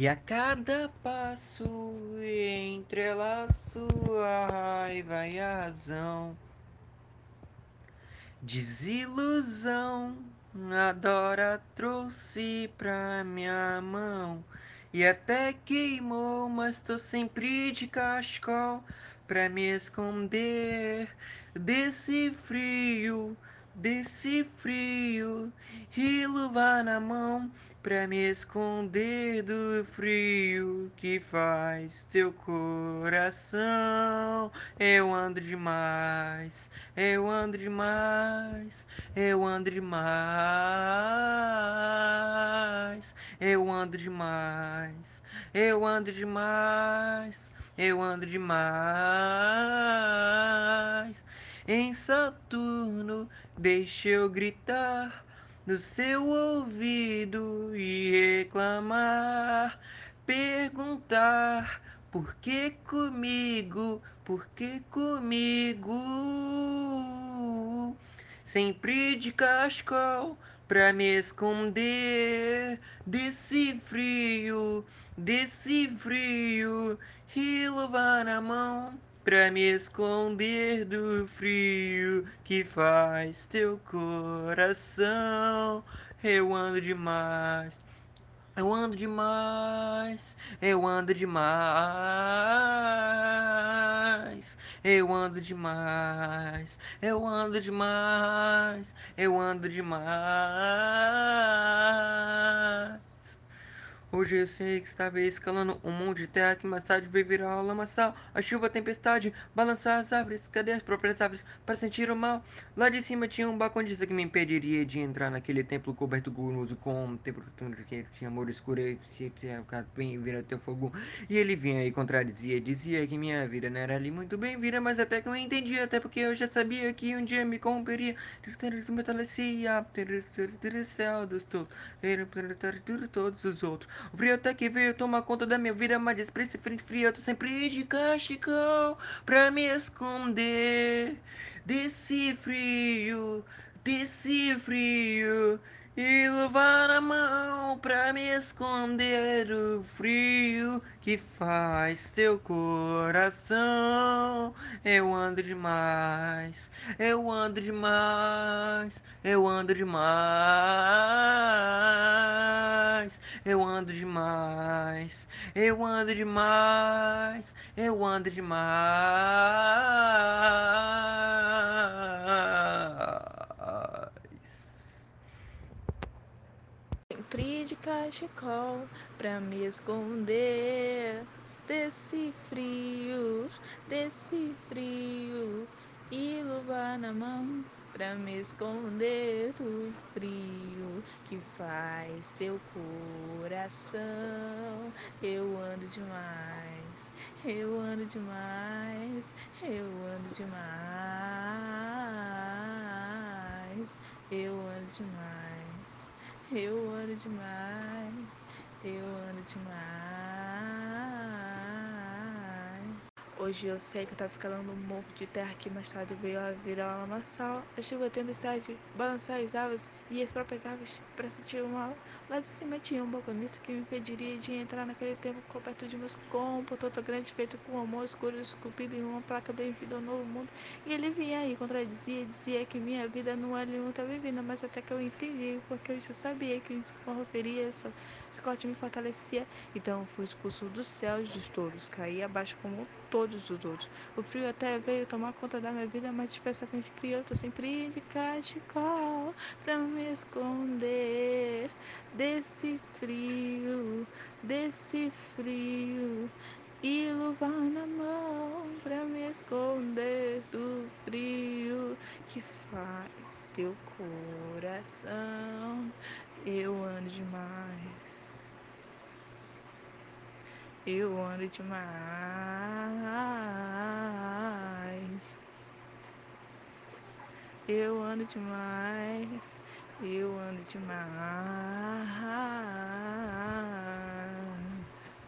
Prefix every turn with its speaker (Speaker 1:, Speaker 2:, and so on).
Speaker 1: E a cada passo entrelaço a raiva e a razão. Desilusão, a Dora trouxe pra minha mão. E até queimou, mas tô sempre de cachecol pra me esconder desse frio, desse frio. Luva na mão pra me esconder do frio que faz teu coração. Eu ando demais, eu ando demais, eu ando demais, eu ando demais, eu ando demais, eu ando demais. Em Saturno, deixa eu gritar no seu ouvido e reclamar, perguntar por que comigo, por que comigo? Sempre de cascal pra me esconder desse frio, desse frio, e luvar na mão pra me esconder do frio que faz teu coração. Eu ando demais, eu ando demais, eu ando demais, eu ando demais, eu ando demais, eu ando demais. Hoje eu sei que estava escalando um monte de terra que mais tarde veio virar uma lamaçal. A chuva, a tempestade, balançar as árvores. Cadê as próprias árvores para sentir o mal? Lá de cima tinha um balconista que me impediria de entrar naquele templo coberto guloso com um templo que tinha amor escuro e bem vir até o fogo. E ele vinha e contradizia, dizia que minha vida não era ali muito bem vida, mas até que eu entendia, até porque eu já sabia que um dia me corromperia. Metalecia, céu dos todos, todos os outros. O frio até que veio tomar conta da minha vida, mas esse frente frio eu tô sempre de cachecol pra me esconder desse frio, desse frio. E luvar na mão pra me esconder do frio que faz teu coração. Eu ando demais, eu ando demais, eu ando demais, eu ando demais, eu ando demais, eu ando demais.
Speaker 2: Sempre de cachecol pra me esconder desse frio, desse frio e luva na mão pra me esconder do frio que faz teu coração. Eu ando demais, eu ando demais, eu ando demais, eu ando demais, eu ando demais, eu ando demais. Hoje eu sei que eu tava escalando um morro de terra que mais tarde veio a virar uma lamaçal. A chuva, tempestade, balançar as árvores e as próprias árvores para sentir o mal. Lá de cima tinha um balconista que me impediria de entrar naquele tempo coberto de meus compos, todo grande, feito com amor escuro, esculpido em uma placa bem-vindo ao novo mundo. E ele vinha aí, contradizia, dizia que minha vida não era muita vivida, mas até que eu entendi, porque eu já sabia que corromperia, essa, corte me fortalecia. Então fui expulso dos céus dos todos, caí abaixo como todos os outros. O frio até veio tomar conta da minha vida, mas dispersamente frio, eu tô sempre de cachecol pra me esconder desse frio, desse frio. E luva na mão pra me esconder do frio que faz teu coração. Eu ando demais. Eu ando demais. Eu ando demais. Eu ando demais.